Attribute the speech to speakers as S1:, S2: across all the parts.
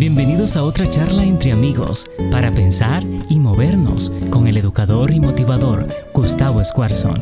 S1: Bienvenidos a otra charla entre amigos para pensar y movernos con el educador y motivador Gustavo Escuarzón.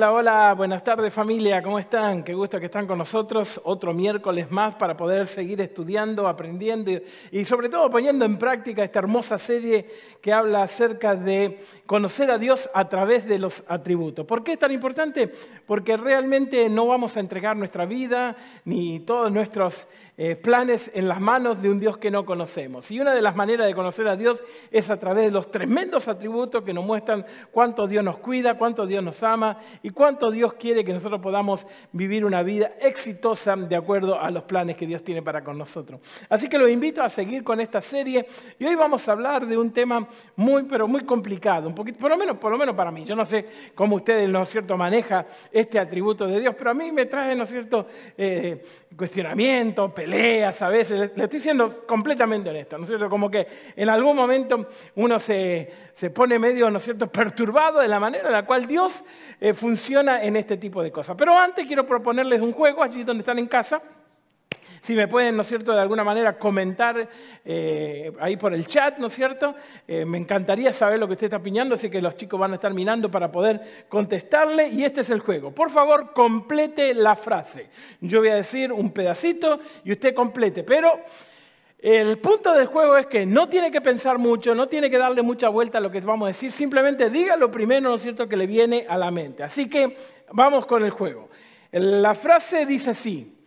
S2: Hola, hola, buenas tardes familia, ¿cómo están? Qué gusto que están con nosotros otro miércoles más para poder seguir estudiando, aprendiendo y, sobre todo poniendo en práctica esta hermosa serie que habla acerca de conocer a Dios a través de los atributos. ¿Por qué es tan importante? Porque realmente no vamos a entregar nuestra vida ni todos nuestros eh, planes en las manos de un Dios que no conocemos. Y una de las maneras de conocer a Dios es a través de los tremendos atributos que nos muestran cuánto Dios nos cuida, cuánto Dios nos ama y cuánto Dios quiere que nosotros podamos vivir una vida exitosa de acuerdo a los planes que Dios tiene para con nosotros. Así que los invito a seguir con esta serie y hoy vamos a hablar de un tema muy, pero muy complicado, un poquito, por lo menos, por lo menos para mí. Yo no sé cómo ustedes, ¿no es cierto?, maneja este atributo de Dios, pero a mí me trae, ¿no es cierto?, eh, cuestionamiento, peleas a veces. Le, estoy siendo completamente honesto, ¿no es cierto? Como que en algún momento uno se, se pone medio, ¿no es cierto?, perturbado de la manera en la cual Dios eh, funciona en este tipo de cosas. Pero antes quiero proponerles un juego allí donde están en casa. Si me pueden, ¿no es cierto?, de alguna manera comentar eh, ahí por el chat, ¿no es cierto? Eh, me encantaría saber lo que usted está opinando, así que los chicos van a estar mirando para poder contestarle. Y este es el juego. Por favor, complete la frase. Yo voy a decir un pedacito y usted complete, pero... El punto del juego es que no tiene que pensar mucho, no tiene que darle mucha vuelta a lo que vamos a decir, simplemente diga lo primero, ¿no es cierto?, que le viene a la mente. Así que vamos con el juego. La frase dice así,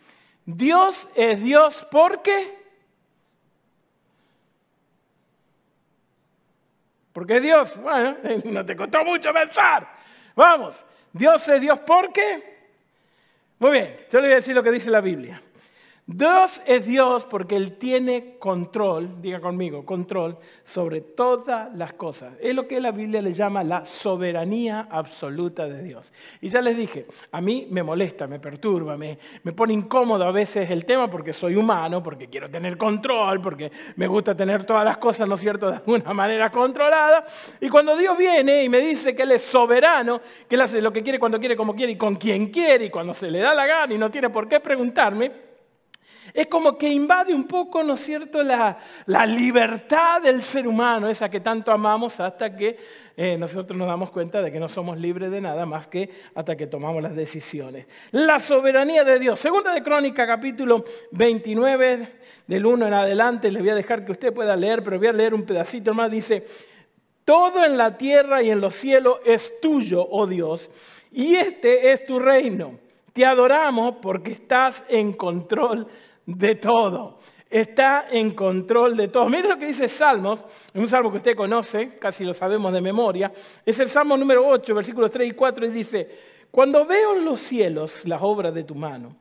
S2: Dios es Dios porque... Porque Dios, bueno, no te costó mucho pensar. Vamos, Dios es Dios porque... Muy bien, yo le voy a decir lo que dice la Biblia. Dios es Dios porque Él tiene control, diga conmigo, control sobre todas las cosas. Es lo que la Biblia le llama la soberanía absoluta de Dios. Y ya les dije, a mí me molesta, me perturba, me, me pone incómodo a veces el tema porque soy humano, porque quiero tener control, porque me gusta tener todas las cosas, ¿no es cierto?, de alguna manera controlada. Y cuando Dios viene y me dice que Él es soberano, que Él hace lo que quiere, cuando quiere, como quiere y con quien quiere y cuando se le da la gana y no tiene por qué preguntarme, es como que invade un poco, ¿no es cierto?, la, libertad del ser humano, esa que tanto amamos hasta que eh, nosotros nos damos cuenta de que no somos libres de nada más que hasta que tomamos las decisiones. La soberanía de Dios. Segunda de Crónica, capítulo 29, del 1 en adelante, les voy a dejar que usted pueda leer, pero voy a leer un pedacito más. Dice, todo en la tierra y en los cielos es tuyo, oh Dios, y este es tu reino. Te adoramos porque estás en control de todo. Está en control de todo. Mira lo que dice Salmos, un salmo que usted conoce, casi lo sabemos de memoria. Es el Salmo número 8, versículos 3 y 4, y dice, cuando veo los cielos las obras de tu mano,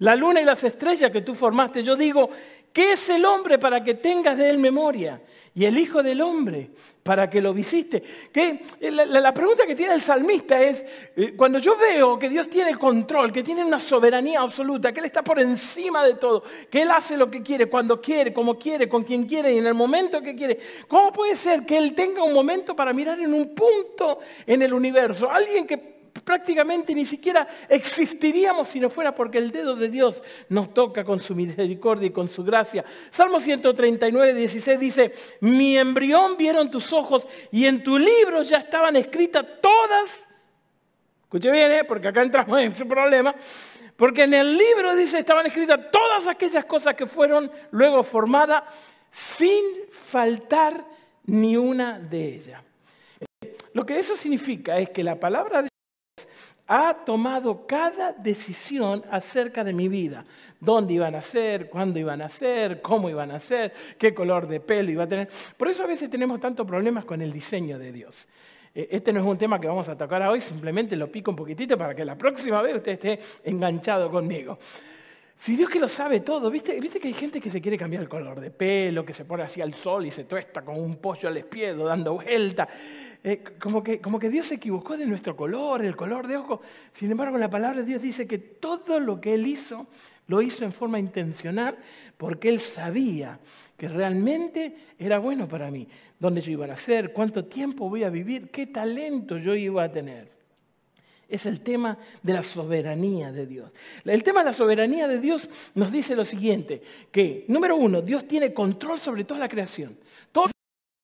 S2: la luna y las estrellas que tú formaste, yo digo, ¿qué es el hombre para que tengas de él memoria? Y el Hijo del Hombre para que lo visite. Que la, pregunta que tiene el salmista es, eh, cuando yo veo que Dios tiene control, que tiene una soberanía absoluta, que Él está por encima de todo, que Él hace lo que quiere, cuando quiere, como quiere, con quien quiere y en el momento que quiere, ¿cómo puede ser que Él tenga un momento para mirar en un punto en el universo? Alguien que prácticamente ni siquiera existiríamos si no fuera porque el dedo de Dios nos toca con su misericordia y con su gracia. Salmo 139, 16 dice, mi embrión vieron tus ojos y en tu libro ya estaban escritas todas, escuche bien, ¿eh? porque acá entramos en ese problema, porque en el libro dice, estaban escritas todas aquellas cosas que fueron luego formadas sin faltar ni una de ellas. Lo que eso significa es que la palabra de ha tomado cada decisión acerca de mi vida. ¿Dónde iban a ser? ¿Cuándo iban a ser? ¿Cómo iban a ser? ¿Qué color de pelo iba a tener? Por eso a veces tenemos tantos problemas con el diseño de Dios. Eh, este no es un tema que vamos a tocar hoy, simplemente lo pico un poquitito para que la próxima vez usted esté enganchado conmigo. Si Dios que lo sabe todo, ¿viste? ¿viste que hay gente que se quiere cambiar el color de pelo, que se pone así al sol y se tuesta con un pollo al espiedo dando vuelta? Eh, como, que, como que Dios se equivocó de nuestro color, el color de ojo. Sin embargo, la palabra de Dios dice que todo lo que Él hizo, lo hizo en forma intencional porque Él sabía que realmente era bueno para mí. Dónde yo iba a nacer, cuánto tiempo voy a vivir, qué talento yo iba a tener. Es el tema de la soberanía de Dios. El tema de la soberanía de Dios nos dice lo siguiente, que número uno, Dios tiene control sobre toda la creación. Todo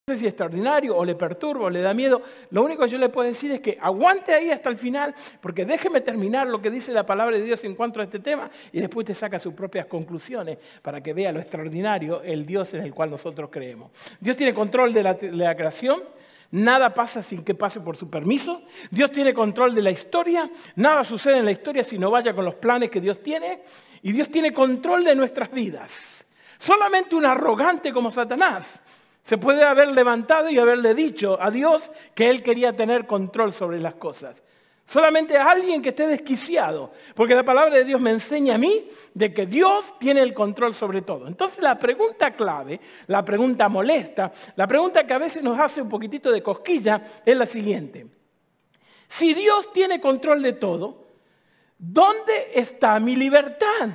S2: no sé si es extraordinario o le perturba o le da miedo. Lo único que yo le puedo decir es que aguante ahí hasta el final, porque déjeme terminar lo que dice la palabra de Dios en cuanto a este tema y después te saca sus propias conclusiones para que vea lo extraordinario el Dios en el cual nosotros creemos. Dios tiene control de la, de la creación. Nada pasa sin que pase por su permiso. Dios tiene control de la historia. Nada sucede en la historia si no vaya con los planes que Dios tiene. Y Dios tiene control de nuestras vidas. Solamente un arrogante como Satanás se puede haber levantado y haberle dicho a Dios que él quería tener control sobre las cosas. Solamente alguien que esté desquiciado, porque la palabra de Dios me enseña a mí de que Dios tiene el control sobre todo. Entonces la pregunta clave, la pregunta molesta, la pregunta que a veces nos hace un poquitito de cosquilla es la siguiente. Si Dios tiene control de todo, ¿dónde está mi libertad?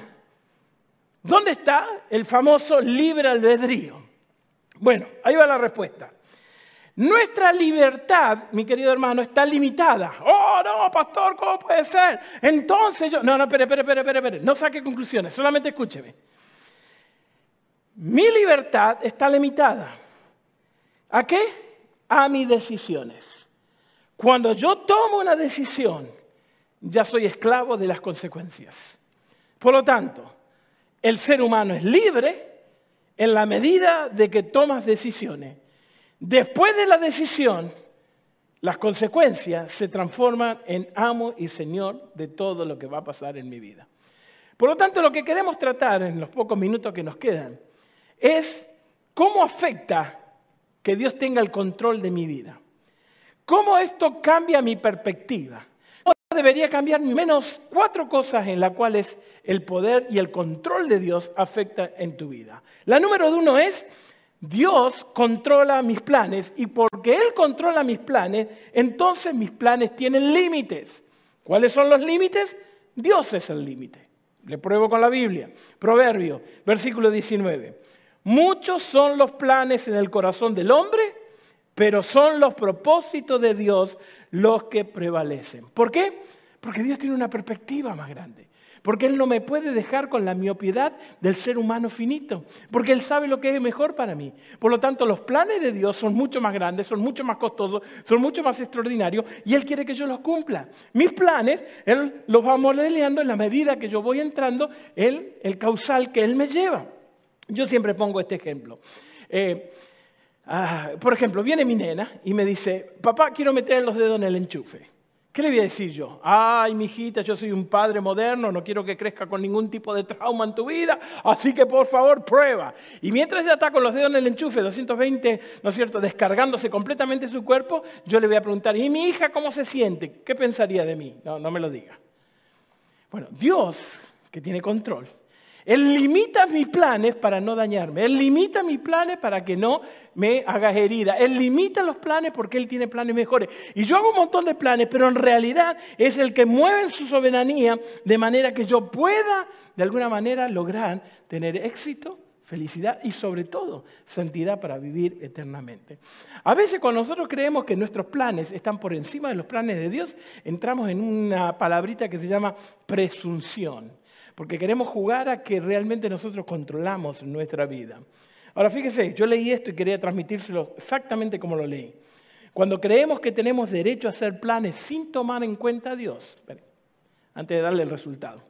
S2: ¿Dónde está el famoso libre albedrío? Bueno, ahí va la respuesta. Nuestra libertad, mi querido hermano, está limitada. Oh, no, pastor, ¿cómo puede ser? Entonces yo... No, no, espere, espere, espere, espere, No saque conclusiones, solamente escúcheme. Mi libertad está limitada. ¿A qué? A mis decisiones. Cuando yo tomo una decisión, ya soy esclavo de las consecuencias. Por lo tanto, el ser humano es libre en la medida de que tomas decisiones. Después de la decisión, las consecuencias se transforman en amo y señor de todo lo que va a pasar en mi vida. Por lo tanto, lo que queremos tratar en los pocos minutos que nos quedan es cómo afecta que Dios tenga el control de mi vida. ¿Cómo esto cambia mi perspectiva? debería cambiar menos cuatro cosas en las cuales el poder y el control de Dios afecta en tu vida. La número uno es, Dios controla mis planes y porque Él controla mis planes, entonces mis planes tienen límites. ¿Cuáles son los límites? Dios es el límite. Le pruebo con la Biblia. Proverbio, versículo 19. Muchos son los planes en el corazón del hombre, pero son los propósitos de Dios los que prevalecen. ¿Por qué? Porque Dios tiene una perspectiva más grande. Porque Él no me puede dejar con la miopiedad del ser humano finito. Porque Él sabe lo que es mejor para mí. Por lo tanto, los planes de Dios son mucho más grandes, son mucho más costosos, son mucho más extraordinarios y Él quiere que yo los cumpla. Mis planes, Él los va modeleando en la medida que yo voy entrando en el causal que Él me lleva. Yo siempre pongo este ejemplo. Eh, Ah, por ejemplo, viene mi nena y me dice, papá, quiero meter los dedos en el enchufe. ¿Qué le voy a decir yo? Ay, mi hijita, yo soy un padre moderno, no quiero que crezca con ningún tipo de trauma en tu vida, así que por favor prueba. Y mientras ella está con los dedos en el enchufe, 220, ¿no es cierto?, descargándose completamente su cuerpo, yo le voy a preguntar, ¿y mi hija cómo se siente? ¿Qué pensaría de mí? No, no me lo diga. Bueno, Dios, que tiene control, él limita mis planes para no dañarme. Él limita mis planes para que no me hagas herida. Él limita los planes porque Él tiene planes mejores. Y yo hago un montón de planes, pero en realidad es el que mueve en su soberanía de manera que yo pueda, de alguna manera, lograr tener éxito, felicidad y sobre todo santidad para vivir eternamente. A veces cuando nosotros creemos que nuestros planes están por encima de los planes de Dios, entramos en una palabrita que se llama presunción porque queremos jugar a que realmente nosotros controlamos nuestra vida. Ahora fíjese, yo leí esto y quería transmitírselo exactamente como lo leí. Cuando creemos que tenemos derecho a hacer planes sin tomar en cuenta a Dios, antes de darle el resultado.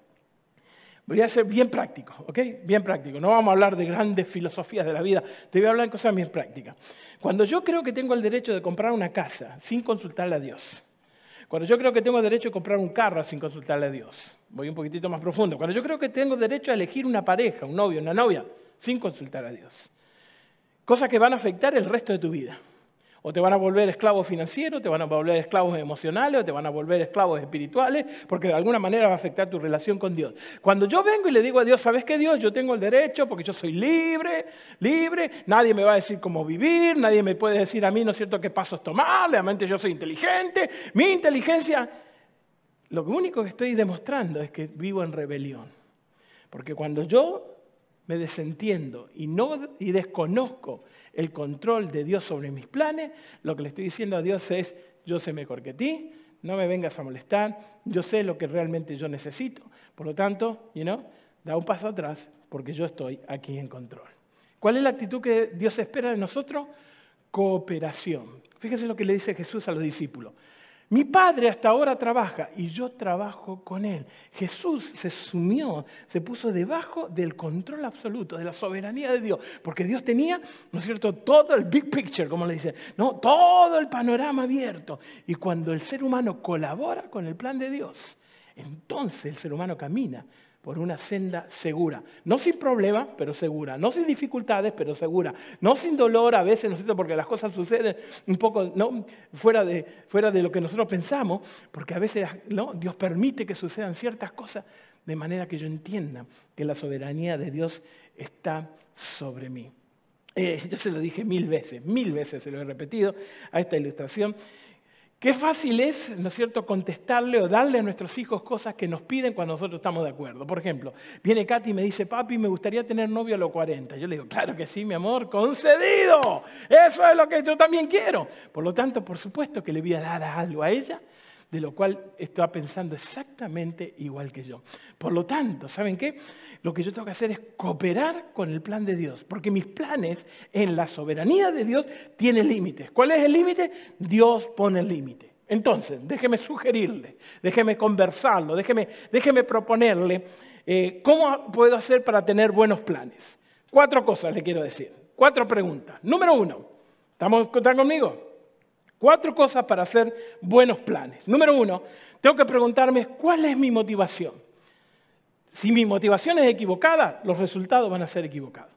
S2: Voy a ser bien práctico, ¿ok? Bien práctico. No vamos a hablar de grandes filosofías de la vida, te voy a hablar de cosas bien prácticas. Cuando yo creo que tengo el derecho de comprar una casa sin consultarle a Dios, cuando yo creo que tengo derecho a comprar un carro sin consultarle a Dios, voy un poquitito más profundo. Cuando yo creo que tengo derecho a elegir una pareja, un novio, una novia, sin consultar a Dios. Cosas que van a afectar el resto de tu vida. O te van a volver esclavos financieros, te van a volver esclavos emocionales, o te van a volver esclavos espirituales, porque de alguna manera va a afectar tu relación con Dios. Cuando yo vengo y le digo a Dios, ¿sabes qué Dios? Yo tengo el derecho, porque yo soy libre, libre, nadie me va a decir cómo vivir, nadie me puede decir a mí, ¿no es cierto?, qué pasos tomar, realmente yo soy inteligente, mi inteligencia... Lo único que estoy demostrando es que vivo en rebelión. Porque cuando yo me desentiendo y, no, y desconozco el control de Dios sobre mis planes, lo que le estoy diciendo a Dios es, yo sé mejor que ti, no me vengas a molestar, yo sé lo que realmente yo necesito, por lo tanto, you know, da un paso atrás porque yo estoy aquí en control. ¿Cuál es la actitud que Dios espera de nosotros? Cooperación. Fíjese lo que le dice Jesús a los discípulos. Mi padre hasta ahora trabaja y yo trabajo con él. Jesús se sumió, se puso debajo del control absoluto, de la soberanía de Dios, porque Dios tenía, ¿no es cierto?, todo el big picture, como le dice, no, todo el panorama abierto. Y cuando el ser humano colabora con el plan de Dios, entonces el ser humano camina por una senda segura. No sin problemas, pero segura. No sin dificultades, pero segura. No sin dolor a veces, ¿no porque las cosas suceden un poco fuera, de, fuera de lo que nosotros pensamos, porque a veces ¿no? Dios permite que sucedan ciertas cosas de manera que yo entienda que la soberanía de Dios está sobre mí. Eh, yo se lo dije mil veces, mil veces se lo he repetido a esta ilustración. Qué fácil es, ¿no es cierto?, contestarle o darle a nuestros hijos cosas que nos piden cuando nosotros estamos de acuerdo. Por ejemplo, viene Katy y me dice, papi, me gustaría tener novio a los 40. Yo le digo, claro que sí, mi amor, concedido. Eso es lo que yo también quiero. Por lo tanto, por supuesto que le voy a dar algo a ella de lo cual está pensando exactamente igual que yo. Por lo tanto, ¿saben qué? Lo que yo tengo que hacer es cooperar con el plan de Dios, porque mis planes en la soberanía de Dios tienen límites. ¿Cuál es el límite? Dios pone el límite. Entonces, déjeme sugerirle, déjeme conversarlo, déjeme, déjeme proponerle eh, cómo puedo hacer para tener buenos planes. Cuatro cosas le quiero decir, cuatro preguntas. Número uno, ¿estamos, ¿están conmigo? Cuatro cosas para hacer buenos planes. Número uno, tengo que preguntarme cuál es mi motivación. Si mi motivación es equivocada, los resultados van a ser equivocados.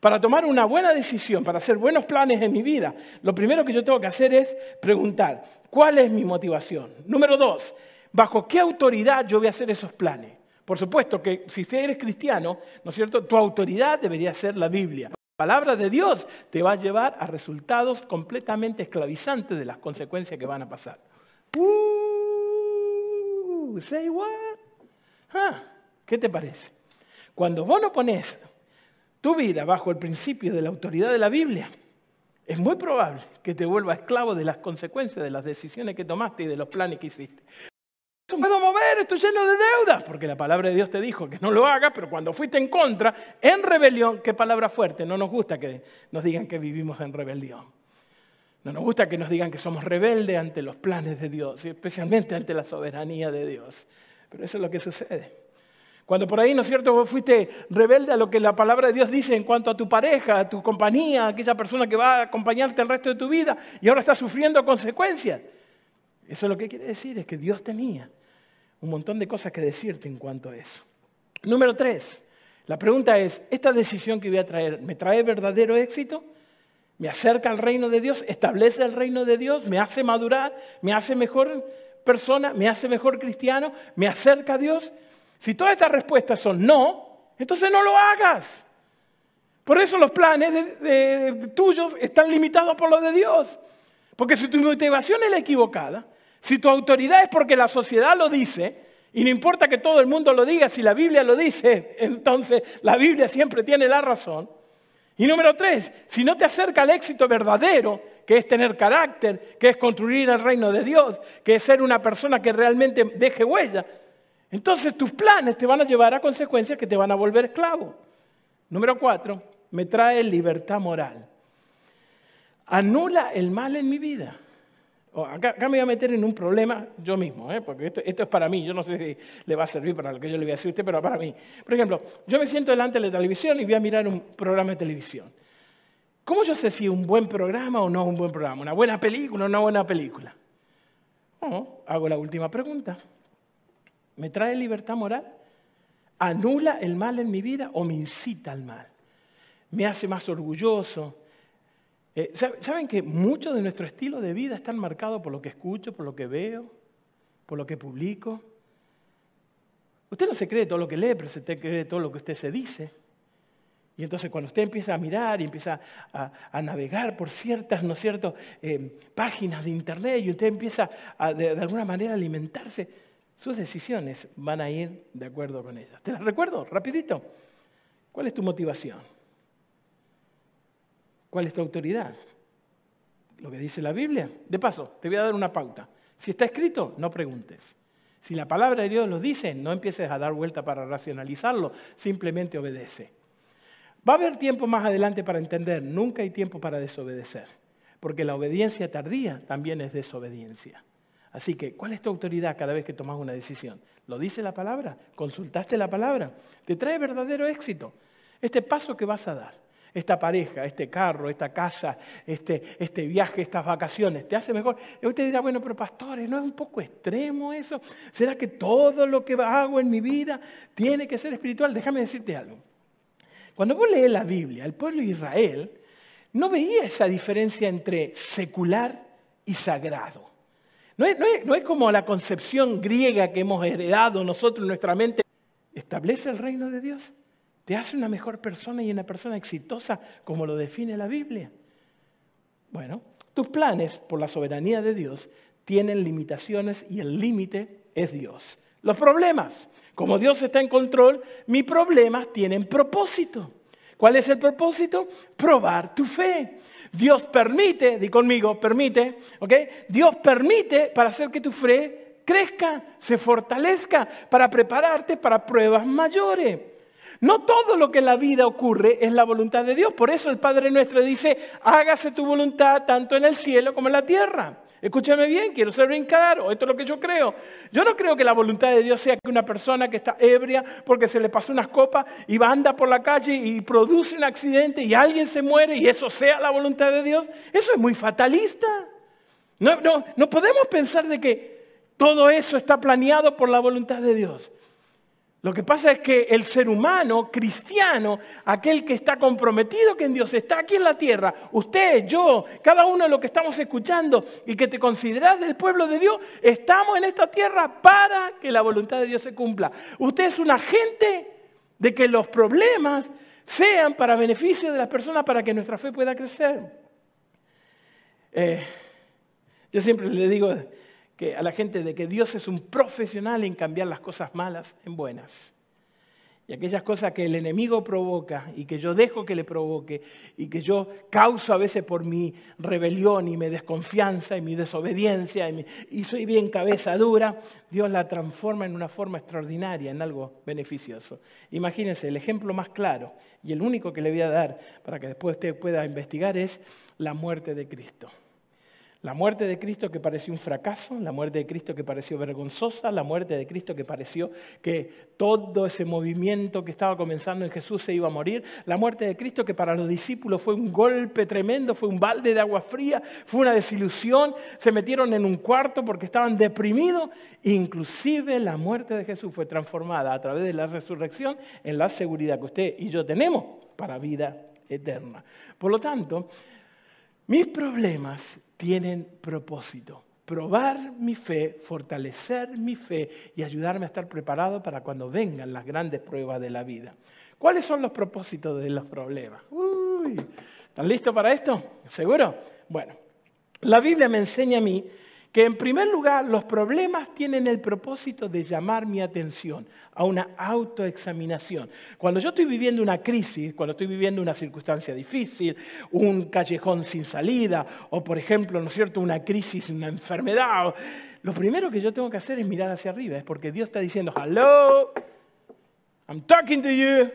S2: Para tomar una buena decisión, para hacer buenos planes en mi vida, lo primero que yo tengo que hacer es preguntar, ¿cuál es mi motivación? Número dos, ¿bajo qué autoridad yo voy a hacer esos planes? Por supuesto que si usted eres cristiano, ¿no es cierto? Tu autoridad debería ser la Biblia. La palabra de Dios te va a llevar a resultados completamente esclavizantes de las consecuencias que van a pasar. Uh, say what? ¿Qué te parece? Cuando vos no pones tu vida bajo el principio de la autoridad de la Biblia, es muy probable que te vuelva esclavo de las consecuencias de las decisiones que tomaste y de los planes que hiciste no puedo mover, estoy lleno de deudas, porque la palabra de Dios te dijo que no lo hagas, pero cuando fuiste en contra, en rebelión, qué palabra fuerte, no nos gusta que nos digan que vivimos en rebelión. No nos gusta que nos digan que somos rebeldes ante los planes de Dios, especialmente ante la soberanía de Dios. Pero eso es lo que sucede. Cuando por ahí, ¿no es cierto?, fuiste rebelde a lo que la palabra de Dios dice en cuanto a tu pareja, a tu compañía, a aquella persona que va a acompañarte el resto de tu vida y ahora estás sufriendo consecuencias. Eso es lo que quiere decir, es que Dios tenía un montón de cosas que decirte en cuanto a eso. Número tres, la pregunta es, ¿esta decisión que voy a traer me trae verdadero éxito? ¿Me acerca al reino de Dios? ¿Establece el reino de Dios? ¿Me hace madurar? ¿Me hace mejor persona? ¿Me hace mejor cristiano? ¿Me acerca a Dios? Si todas estas respuestas son no, entonces no lo hagas. Por eso los planes de, tuyos están limitados por los de Dios. Porque si tu motivación es la equivocada, si tu autoridad es porque la sociedad lo dice, y no importa que todo el mundo lo diga, si la Biblia lo dice, entonces la Biblia siempre tiene la razón. Y número tres, si no te acerca al éxito verdadero, que es tener carácter, que es construir el reino de Dios, que es ser una persona que realmente deje huella, entonces tus planes te van a llevar a consecuencias que te van a volver esclavo. Número cuatro, me trae libertad moral. Anula el mal en mi vida. Oh, acá, me voy a meter en un problema yo mismo, ¿eh? porque esto, es para mí, yo no sé si le va a servir para lo que yo le voy a decir a usted, pero para mí. Por ejemplo, yo me siento delante de la televisión y voy a mirar un programa de televisión. ¿Cómo yo sé si un buen programa o no un buen programa? ¿Una buena película o una buena película? Oh, hago la última pregunta. ¿Me trae libertad moral? ¿Anula el mal en mi vida o me incita al mal? ¿Me hace más orgulloso? Eh, ¿Saben que mucho de nuestro estilo de vida está marcado por lo que escucho, por lo que veo, por lo que publico? Usted no se cree todo lo que lee, pero se cree todo lo que usted se dice. Y entonces cuando usted empieza a mirar y empieza a, navegar por ciertas, ¿no cierto?, eh, páginas de internet y usted empieza de, de, alguna manera a alimentarse, sus decisiones van a ir de acuerdo con ellas. ¿Te las recuerdo? Rapidito. ¿Cuál es tu motivación? ¿Cuál es tu autoridad? Lo que dice la Biblia. De paso, te voy a dar una pauta. Si está escrito, no preguntes. Si la palabra de Dios lo dice, no empieces a dar vuelta para racionalizarlo, simplemente obedece. Va a haber tiempo más adelante para entender, nunca hay tiempo para desobedecer, porque la obediencia tardía también es desobediencia. Así que, ¿cuál es tu autoridad cada vez que tomas una decisión? ¿Lo dice la palabra? ¿Consultaste la palabra? ¿Te trae verdadero éxito? Este paso que vas a dar, esta pareja, este carro, esta casa, este, este viaje, estas vacaciones, ¿te hace mejor? Y usted dirá, bueno, pero pastores, ¿no es un poco extremo eso? ¿Será que todo lo que hago en mi vida tiene que ser espiritual? Déjame decirte algo. Cuando vos lees la Biblia, el pueblo de Israel no veía esa diferencia entre secular y sagrado. No es, como la concepción griega que hemos heredado nosotros en nuestra mente. Establece el reino de Dios. Te hace una mejor persona y una persona exitosa como lo define la Biblia. Bueno, tus planes por la soberanía de Dios tienen limitaciones y el límite es Dios. Los problemas, como Dios está en control, mis problemas tienen propósito. ¿Cuál es el propósito? Probar tu fe. Dios permite, di conmigo, permite, ¿ok? Dios permite para hacer que tu fe crezca, se fortalezca, para prepararte para pruebas mayores. No todo lo que en la vida ocurre es la voluntad de Dios. Por eso el Padre nuestro dice, hágase tu voluntad tanto en el cielo como en la tierra. Escúchame bien, quiero ser bien claro, esto es lo que yo creo. Yo no creo que la voluntad de Dios sea que una persona que está ebria porque se le pasó unas copas y anda por la calle y produce un accidente y alguien se muere y eso sea la voluntad de Dios. Eso es muy fatalista. No, no, no podemos pensar de que todo eso está planeado por la voluntad de Dios. Lo que pasa es que el ser humano cristiano, aquel que está comprometido con Dios, está aquí en la tierra, usted, yo, cada uno de los que estamos escuchando y que te consideras del pueblo de Dios, estamos en esta tierra para que la voluntad de Dios se cumpla. Usted es un agente de que los problemas sean para beneficio de las personas, para que nuestra fe pueda crecer. Eh, yo siempre le digo, que a la gente de que Dios es un profesional en cambiar las cosas malas en buenas. Y aquellas cosas que el enemigo provoca y que yo dejo que le provoque y que yo causo a veces por mi rebelión y mi desconfianza y mi desobediencia y, y soy bien cabeza dura, Dios la transforma en una forma extraordinaria, en algo beneficioso. Imagínense, el ejemplo más claro y el único que le voy a dar para que después usted pueda investigar es la muerte de Cristo. La muerte de Cristo que pareció un fracaso, la muerte de Cristo que pareció vergonzosa, la muerte de Cristo que pareció que todo ese movimiento que estaba comenzando en Jesús se iba a morir, la muerte de Cristo que para los discípulos fue un golpe tremendo, fue un balde de agua fría, fue una desilusión, se metieron en un cuarto porque estaban deprimidos, inclusive la muerte de Jesús fue transformada a través de la resurrección en la seguridad que usted y yo tenemos para vida eterna. Por lo tanto, mis problemas tienen propósito. Probar mi fe, fortalecer mi fe y ayudarme a estar preparado para cuando vengan las grandes pruebas de la vida. ¿Cuáles son los propósitos de los problemas? ¿Están listos para esto? ¿Seguro? Bueno, la Biblia me enseña a mí que en primer lugar los problemas tienen el propósito de llamar mi atención a una autoexaminación. Cuando yo estoy viviendo una crisis, cuando estoy viviendo una circunstancia difícil, un callejón sin salida, o por ejemplo, ¿no es cierto?, una crisis, una enfermedad, lo primero que yo tengo que hacer es mirar hacia arriba, es porque Dios está diciendo, hello, I'm talking to you,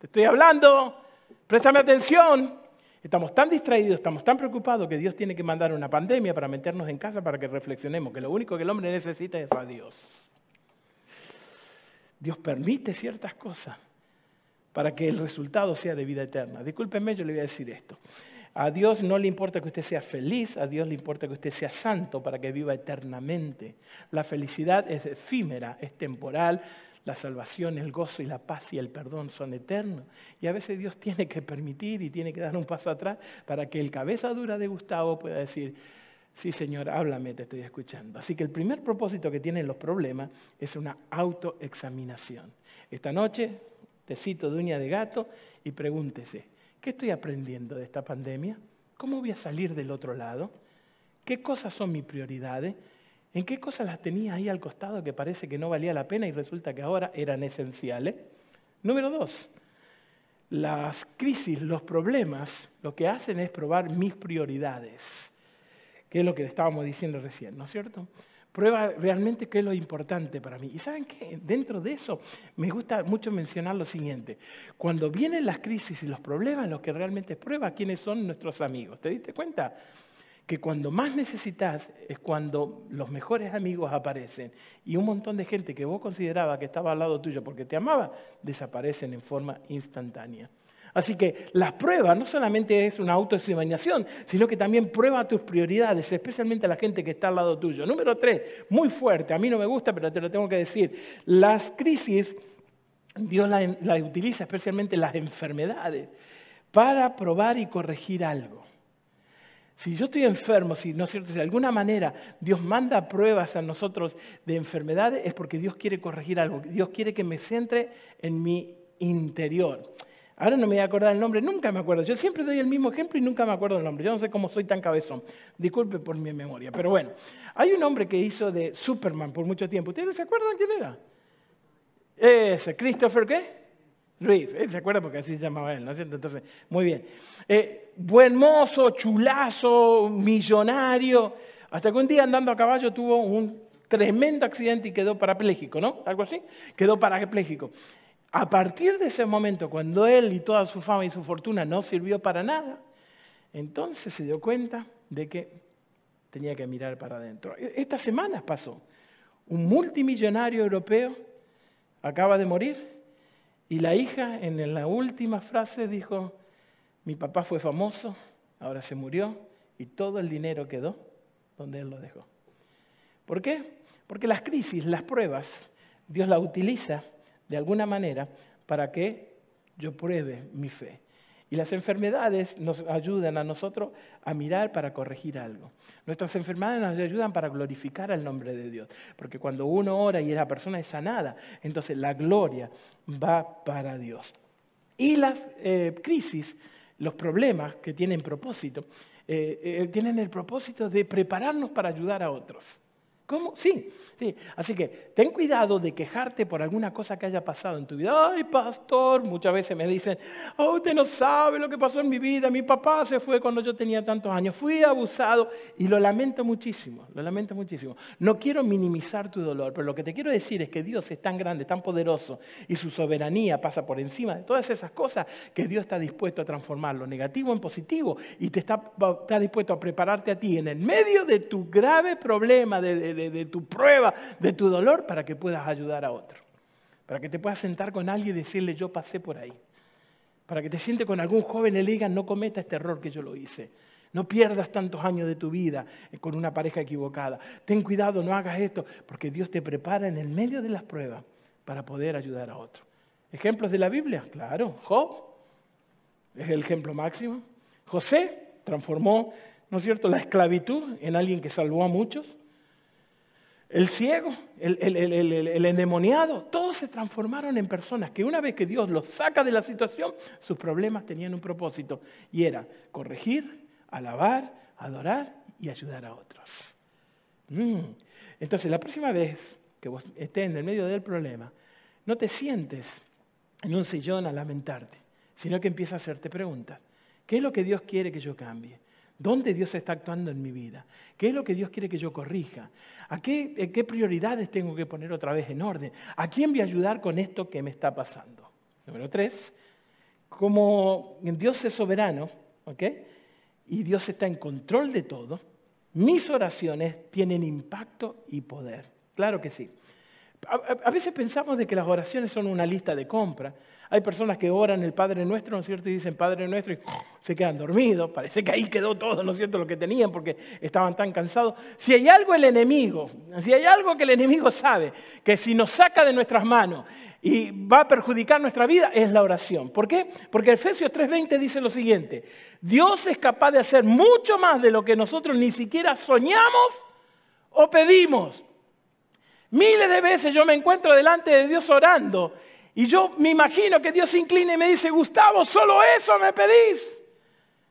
S2: te estoy hablando, préstame atención. Estamos tan distraídos, estamos tan preocupados que Dios tiene que mandar una pandemia para meternos en casa para que reflexionemos que lo único que el hombre necesita es a Dios. Dios permite ciertas cosas para que el resultado sea de vida eterna. Discúlpenme, yo le voy a decir esto. A Dios no le importa que usted sea feliz, a Dios le importa que usted sea santo para que viva eternamente. La felicidad es efímera, es temporal, la salvación, el gozo y la paz y el perdón son eternos. Y a veces Dios tiene que permitir y tiene que dar un paso atrás para que el cabeza dura de Gustavo pueda decir, sí Señor, háblame, te estoy escuchando. Así que el primer propósito que tienen los problemas es una autoexaminación. Esta noche, te cito de uña de gato y pregúntese, ¿qué estoy aprendiendo de esta pandemia? ¿Cómo voy a salir del otro lado? ¿Qué cosas son mis prioridades? ¿En qué cosas las tenía ahí al costado que parece que no valía la pena y resulta que ahora eran esenciales? Número dos, las crisis, los problemas, lo que hacen es probar mis prioridades, que es lo que estábamos diciendo recién, ¿no es cierto? Prueba realmente qué es lo importante para mí. Y saben qué, dentro de eso me gusta mucho mencionar lo siguiente. Cuando vienen las crisis y los problemas, lo que realmente prueba quiénes son nuestros amigos. ¿Te diste cuenta? Que cuando más necesitas es cuando los mejores amigos aparecen y un montón de gente que vos consideraba que estaba al lado tuyo porque te amaba, desaparecen en forma instantánea. Así que las pruebas no solamente es una autoexaminación, sino que también prueba tus prioridades, especialmente a la gente que está al lado tuyo. Número tres, muy fuerte, a mí no me gusta, pero te lo tengo que decir. Las crisis, Dios las utiliza especialmente las enfermedades para probar y corregir algo. Si yo estoy enfermo, si no es cierto, si de alguna manera Dios manda pruebas a nosotros de enfermedades, es porque Dios quiere corregir algo. Dios quiere que me centre en mi interior. Ahora no me voy a acordar el nombre, nunca me acuerdo. Yo siempre doy el mismo ejemplo y nunca me acuerdo el nombre. Yo no sé cómo soy tan cabezón. Disculpe por mi memoria. Pero bueno, hay un hombre que hizo de Superman por mucho tiempo. ¿Ustedes se acuerdan quién era? Ese, Christopher, ¿qué? Reeve, ¿se acuerda? Porque así se llamaba él, ¿no es cierto? Entonces, muy bien. Eh, buen mozo, chulazo, millonario, hasta que un día andando a caballo tuvo un tremendo accidente y quedó parapléjico, ¿no? Algo así, quedó parapléjico. A partir de ese momento, cuando él y toda su fama y su fortuna no sirvió para nada, entonces se dio cuenta de que tenía que mirar para adentro. E-, Estas semanas pasó. Un multimillonario europeo acaba de morir y la hija en la última frase dijo, mi papá fue famoso, ahora se murió y todo el dinero quedó donde él lo dejó. ¿Por qué? Porque las crisis, las pruebas, Dios las utiliza de alguna manera para que yo pruebe mi fe. Y las enfermedades nos ayudan a nosotros a mirar para corregir algo. Nuestras enfermedades nos ayudan para glorificar al nombre de Dios. Porque cuando uno ora y la persona es sanada, entonces la gloria va para Dios. Y las eh, crisis, los problemas que tienen propósito, eh, eh, tienen el propósito de prepararnos para ayudar a otros. ¿Cómo? Sí, sí. Así que ten cuidado de quejarte por alguna cosa que haya pasado en tu vida. Ay, pastor, muchas veces me dicen, oh, usted no sabe lo que pasó en mi vida. Mi papá se fue cuando yo tenía tantos años. Fui abusado y lo lamento muchísimo, lo lamento muchísimo. No quiero minimizar tu dolor, pero lo que te quiero decir es que Dios es tan grande, tan poderoso y su soberanía pasa por encima de todas esas cosas que Dios está dispuesto a transformar lo negativo en positivo y te está, está dispuesto a prepararte a ti en el medio de tu grave problema de de, tu prueba, de tu dolor, para que puedas ayudar a otro. Para que te puedas sentar con alguien y decirle, yo pasé por ahí. Para que te siente con algún joven y le no cometa este error que yo lo hice. No pierdas tantos años de tu vida con una pareja equivocada. Ten cuidado, no hagas esto, porque Dios te prepara en el medio de las pruebas para poder ayudar a otro. ¿Ejemplos de la Biblia? Claro, Job es el ejemplo máximo. José transformó, ¿no es cierto?, la esclavitud en alguien que salvó a muchos. El ciego, el, endemoniado, todos se transformaron en personas que una vez que Dios los saca de la situación, sus problemas tenían un propósito y era corregir, alabar, adorar y ayudar a otros. Mm. Entonces, la próxima vez que vos estés en el medio del problema, no te sientes en un sillón a lamentarte, sino que empiezas a hacerte preguntas. ¿Qué es lo que Dios quiere que yo cambie? ¿Dónde Dios está actuando en mi vida? ¿Qué es lo que Dios quiere que yo corrija? ¿A qué, qué, prioridades tengo que poner otra vez en orden? ¿A quién voy a ayudar con esto que me está pasando? Número tres, como Dios es soberano, ¿ok? Y Dios está en control de todo, mis oraciones tienen impacto y poder. Claro que sí. A, veces pensamos de que las oraciones son una lista de compra. Hay personas que oran el Padre Nuestro, ¿no es cierto? Y dicen Padre Nuestro y se quedan dormidos. Parece que ahí quedó todo, ¿no es cierto? Lo que tenían porque estaban tan cansados. Si hay algo el enemigo, si hay algo que el enemigo sabe, que si nos saca de nuestras manos y va a perjudicar nuestra vida, es la oración. ¿Por qué? Porque Efesios 3:20 dice lo siguiente. Dios es capaz de hacer mucho más de lo que nosotros ni siquiera soñamos o pedimos Miles de veces yo me encuentro delante de Dios orando y yo me imagino que Dios se inclina y me dice, Gustavo, solo eso me pedís.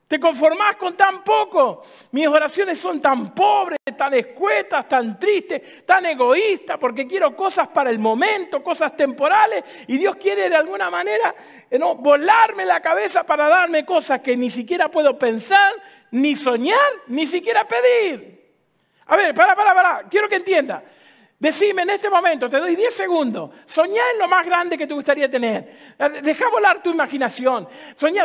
S2: Te conformás con tan poco. Mis oraciones son tan pobres, tan escuetas, tan tristes, tan egoístas, porque quiero cosas para el momento, cosas temporales, y Dios quiere de alguna manera eh, ¿no? volarme la cabeza para darme cosas que ni siquiera puedo pensar, ni soñar, ni siquiera pedir. A ver, para, para, para, quiero que entienda. Decime en este momento, te doy 10 segundos, soñá en lo más grande que te gustaría tener. Deja volar tu imaginación. Soñá,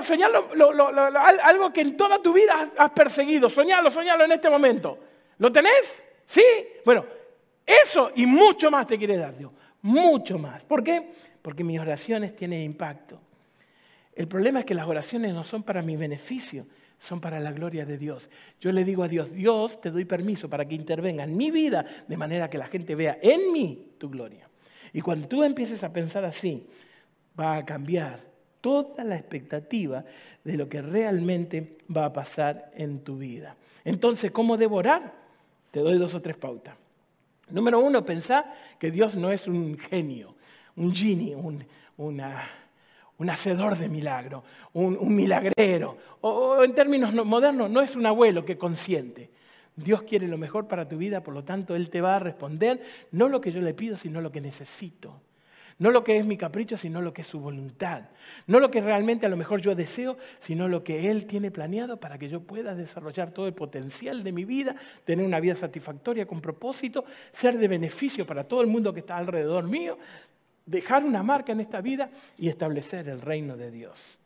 S2: algo que en toda tu vida has, perseguido. Soñalo, soñalo en este momento. ¿Lo tenés? ¿Sí? Bueno, eso y mucho más te quiere dar Dios. Mucho más. ¿Por qué? Porque mis oraciones tienen impacto. El problema es que las oraciones no son para mi beneficio, son para la gloria de Dios. Yo le digo a Dios, Dios, te doy permiso para que intervenga en mi vida de manera que la gente vea en mí tu gloria. Y cuando tú empieces a pensar así, va a cambiar toda la expectativa de lo que realmente va a pasar en tu vida. Entonces, ¿cómo devorar? Te doy dos o tres pautas. Número uno, pensá que Dios no es un genio, un genie, una un hacedor de milagro, un, milagrero, o, en términos modernos, no es un abuelo que consiente. Dios quiere lo mejor para tu vida, por lo tanto, Él te va a responder no lo que yo le pido, sino lo que necesito. No lo que es mi capricho, sino lo que es su voluntad. No lo que realmente a lo mejor yo deseo, sino lo que Él tiene planeado para que yo pueda desarrollar todo el potencial de mi vida, tener una vida satisfactoria con propósito, ser de beneficio para todo el mundo que está alrededor mío, dejar una marca en esta vida y establecer el reino de Dios.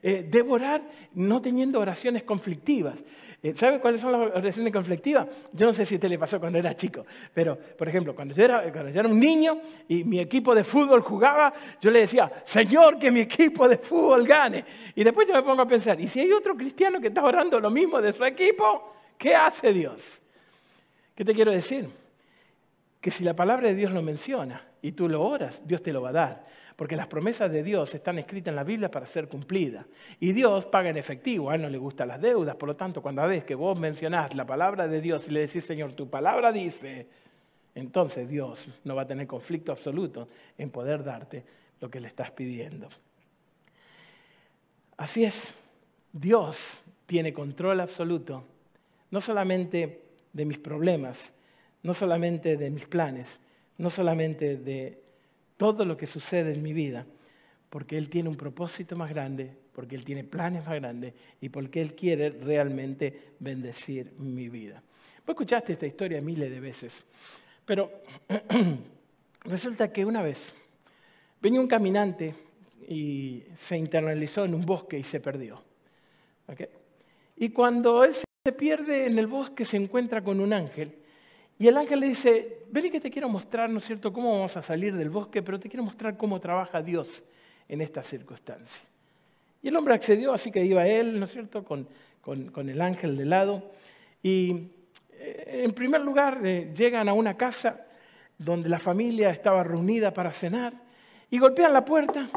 S2: Eh, devorar no teniendo oraciones conflictivas. Eh, ¿Sabe cuáles son las oraciones conflictivas? Yo no sé si usted le pasó cuando era chico, pero por ejemplo, cuando yo, era, cuando yo era un niño y mi equipo de fútbol jugaba, yo le decía, Señor, que mi equipo de fútbol gane. Y después yo me pongo a pensar, ¿y si hay otro cristiano que está orando lo mismo de su equipo? ¿Qué hace Dios? ¿Qué te quiero decir? Que si la palabra de Dios lo menciona, y tú lo oras, Dios te lo va a dar. Porque las promesas de Dios están escritas en la Biblia para ser cumplidas. Y Dios paga en efectivo, a Él no le gustan las deudas. Por lo tanto, cuando ves que vos mencionás la palabra de Dios y le decís, Señor, tu palabra dice, entonces Dios no va a tener conflicto absoluto en poder darte lo que le estás pidiendo. Así es, Dios tiene control absoluto, no solamente de mis problemas, no solamente de mis planes, no solamente de todo lo que sucede en mi vida, porque Él tiene un propósito más grande, porque Él tiene planes más grandes y porque Él quiere realmente bendecir mi vida. Vos escuchaste esta historia miles de veces, pero resulta que una vez venía un caminante y se internalizó en un bosque y se perdió. Y cuando él se pierde en el bosque se encuentra con un ángel y el ángel le dice, ven que te quiero mostrar, ¿no es cierto?, cómo vamos a salir del bosque, pero te quiero mostrar cómo trabaja Dios en esta circunstancia. Y el hombre accedió, así que iba él, ¿no es cierto?, con, el ángel de lado. Y eh, en primer lugar eh, llegan a una casa donde la familia estaba reunida para cenar y golpean la puerta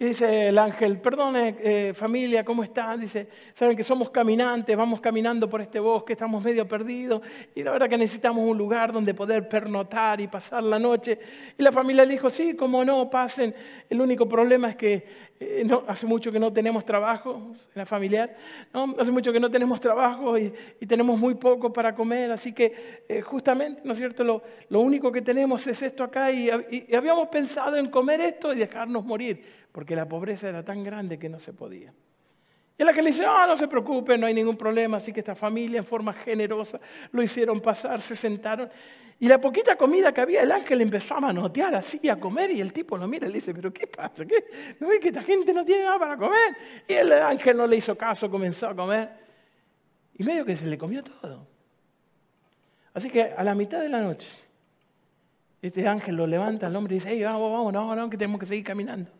S2: y dice el ángel, perdone eh, familia, ¿cómo están? Dice, saben que somos caminantes, vamos caminando por este bosque, estamos medio perdidos y la verdad que necesitamos un lugar donde poder pernotar y pasar la noche. Y la familia le dijo, sí, como no, pasen. El único problema es que eh, no, hace mucho que no tenemos trabajo la familiar, ¿no? hace mucho que no tenemos trabajo y, tenemos muy poco para comer, así que eh, justamente, ¿no es cierto?, lo, lo, único que tenemos es esto acá y habíamos pensado en comer esto y dejarnos morir porque la pobreza era tan grande que no se podía. Y la que le dice, ah, no se preocupe, no hay ningún problema, así que esta familia en forma generosa lo hicieron pasar, se sentaron. Y la poquita comida que había, el ángel empezó a manotear así, a comer, y el tipo lo mira y le dice, pero ¿qué pasa? ¿Qué? ¿No ve que esta gente no tiene nada para comer? Y el ángel no le hizo caso, comenzó a comer. Y medio que se le comió todo. Así que a la mitad de la noche, este ángel lo levanta al hombre y dice, hey, vamos, vamos, no, no, que tenemos que seguir caminando.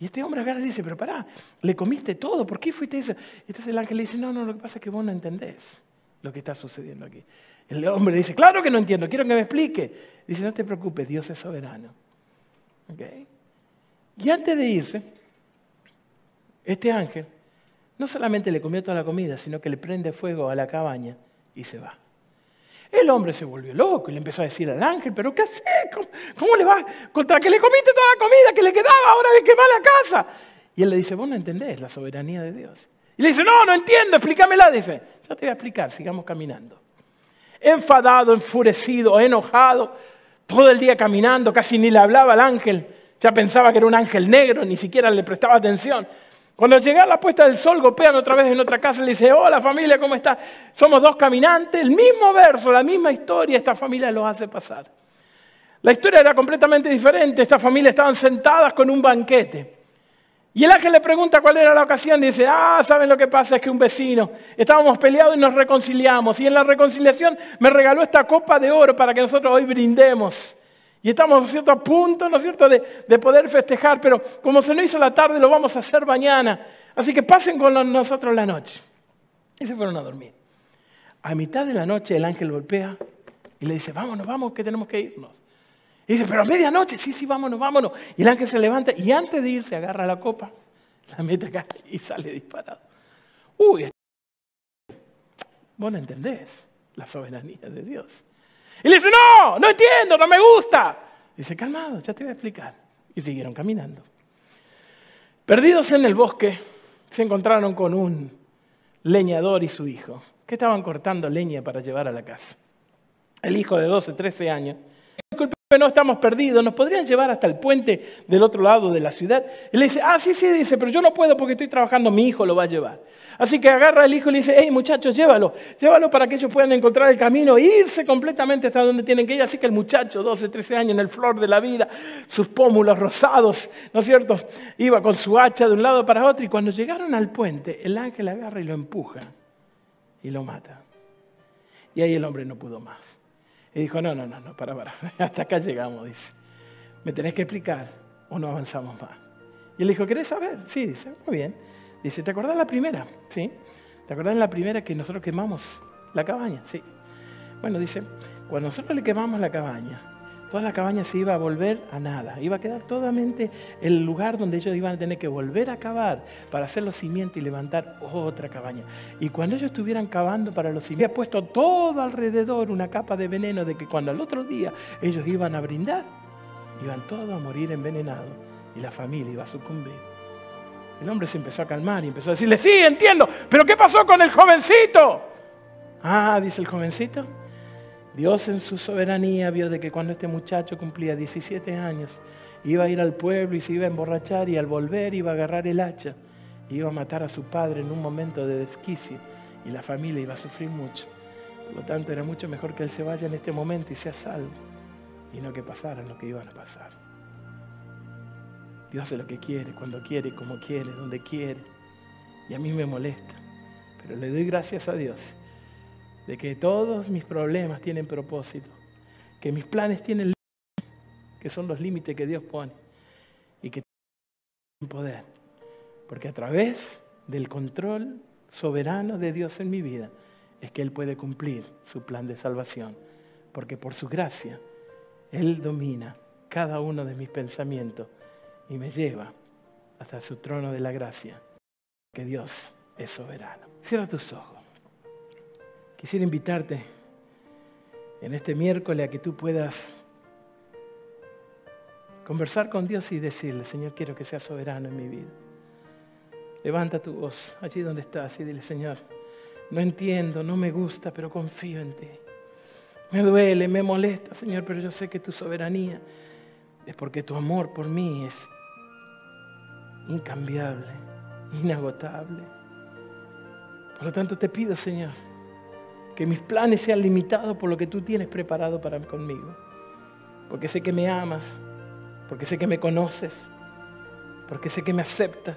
S2: Y este hombre agarra y dice, pero pará, le comiste todo, ¿por qué fuiste eso? Entonces el ángel le dice, no, no, lo que pasa es que vos no entendés lo que está sucediendo aquí. El hombre dice, claro que no entiendo, quiero que me explique. Dice, no te preocupes, Dios es soberano. Y antes de irse, este ángel no solamente le comió toda la comida, sino que le prende fuego a la cabaña y se va. El hombre se volvió loco y le empezó a decir al ángel, pero ¿qué hace? ¿Cómo, le va? Contra que le comiste toda la comida que le quedaba, ahora le quema la casa. Y él le dice, vos no entendés la soberanía de Dios. Y le dice, no, no entiendo, explícamela. Dice, yo te voy a explicar, sigamos caminando. Enfadado, enfurecido, enojado, todo el día caminando, casi ni le hablaba al ángel. Ya pensaba que era un ángel negro, ni siquiera le prestaba atención. Cuando llega la puesta del sol, golpean otra vez en otra casa y le dice, hola familia, ¿cómo está? Somos dos caminantes, el mismo verso, la misma historia, esta familia los hace pasar. La historia era completamente diferente, esta familia estaban sentadas con un banquete. Y el ángel le pregunta cuál era la ocasión y dice, ah, ¿saben lo que pasa? Es que un vecino, estábamos peleados y nos reconciliamos. Y en la reconciliación me regaló esta copa de oro para que nosotros hoy brindemos. Y estamos, ¿no es cierto?, a punto, ¿no cierto?, de, de, poder festejar, pero como se nos hizo la tarde, lo vamos a hacer mañana. Así que pasen con nosotros la noche. Y se fueron a dormir. A mitad de la noche el ángel golpea y le dice, vámonos, vamos, que tenemos que irnos. Y dice, pero a medianoche, sí, sí, vámonos, vámonos. Y el ángel se levanta y antes de irse agarra la copa, la mete acá y sale disparado. Uy, vos no entendés la soberanía de Dios. Y le dice, no, no entiendo, no me gusta. Dice, calmado, ya te voy a explicar. Y siguieron caminando. Perdidos en el bosque, se encontraron con un leñador y su hijo, que estaban cortando leña para llevar a la casa. El hijo de 12, 13 años. No estamos perdidos, nos podrían llevar hasta el puente del otro lado de la ciudad. Y le dice, ah, sí, sí, dice, pero yo no puedo porque estoy trabajando, mi hijo lo va a llevar. Así que agarra al hijo y le dice, hey muchachos, llévalo, llévalo para que ellos puedan encontrar el camino e irse completamente hasta donde tienen que ir. Así que el muchacho, 12, 13 años, en el flor de la vida, sus pómulos rosados, ¿no es cierto? Iba con su hacha de un lado para otro y cuando llegaron al puente, el ángel agarra y lo empuja y lo mata. Y ahí el hombre no pudo más. Y dijo, no, no, no, no, para, para, hasta acá llegamos, dice. Me tenés que explicar o no avanzamos más. Y él dijo, ¿querés saber? Sí, dice, muy bien. Dice, ¿te acordás la primera? Sí. ¿Te acordás la primera que nosotros quemamos la cabaña? Sí. Bueno, dice, cuando nosotros le quemamos la cabaña, toda la cabaña se iba a volver a nada. Iba a quedar totalmente el lugar donde ellos iban a tener que volver a cavar para hacer los cimientos y levantar otra cabaña. Y cuando ellos estuvieran cavando para los cimientos, había puesto todo alrededor una capa de veneno de que cuando al otro día ellos iban a brindar, iban todos a morir envenenados y la familia iba a sucumbir. El hombre se empezó a calmar y empezó a decirle, sí, entiendo, pero ¿qué pasó con el jovencito? Ah, dice el jovencito. Dios en su soberanía vio de que cuando este muchacho cumplía 17 años, iba a ir al pueblo y se iba a emborrachar y al volver iba a agarrar el hacha iba a matar a su padre en un momento de desquicio y la familia iba a sufrir mucho. Por lo tanto, era mucho mejor que él se vaya en este momento y sea salvo y no que pasara lo que iban a pasar. Dios hace lo que quiere, cuando quiere, como quiere, donde quiere. Y a mí me molesta. Pero le doy gracias a Dios de que todos mis problemas tienen propósito, que mis planes tienen límites, que son los límites que Dios pone y que tienen poder. Porque a través del control soberano de Dios en mi vida es que Él puede cumplir su plan de salvación. Porque por su gracia Él domina cada uno de mis pensamientos y me lleva hasta su trono de la gracia, que Dios es soberano. Cierra tus ojos. Quisiera invitarte en este miércoles a que tú puedas conversar con Dios y decirle, Señor, quiero que seas soberano en mi vida. Levanta tu voz allí donde estás y dile, Señor, no entiendo, no me gusta, pero confío en ti. Me duele, me molesta, Señor, pero yo sé que tu soberanía es porque tu amor por mí es incambiable, inagotable. Por lo tanto te pido, Señor, que mis planes sean limitados por lo que tú tienes preparado para conmigo. Porque sé que me amas, porque sé que me conoces, porque sé que me aceptas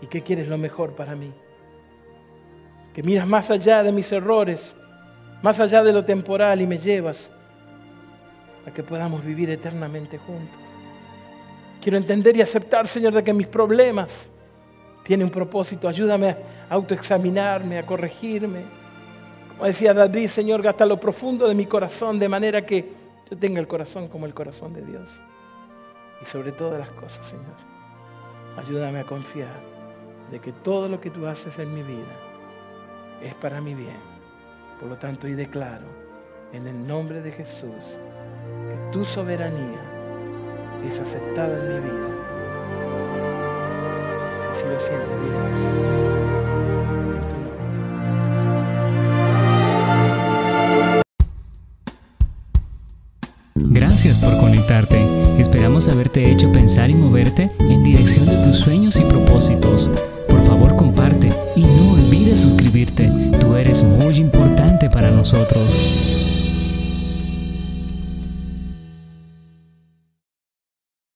S2: y que quieres lo mejor para mí. Que miras más allá de mis errores, más allá de lo temporal y me llevas a que podamos vivir eternamente juntos. Quiero entender y aceptar, Señor, de que mis problemas tienen un propósito. Ayúdame a autoexaminarme, a corregirme. Como decía David, Señor, hasta lo profundo de mi corazón, de manera que yo tenga el corazón como el corazón de Dios. Y sobre todas las cosas, Señor, ayúdame a confiar de que todo lo que tú haces en mi vida es para mi bien. Por lo tanto, y declaro en el nombre de Jesús que tu soberanía es aceptada en mi vida. Si lo sientes, dile
S1: Gracias por conectarte. Esperamos haberte hecho pensar y moverte en dirección de tus sueños y propósitos. Por favor, comparte y no olvides suscribirte. Tú eres muy importante para nosotros.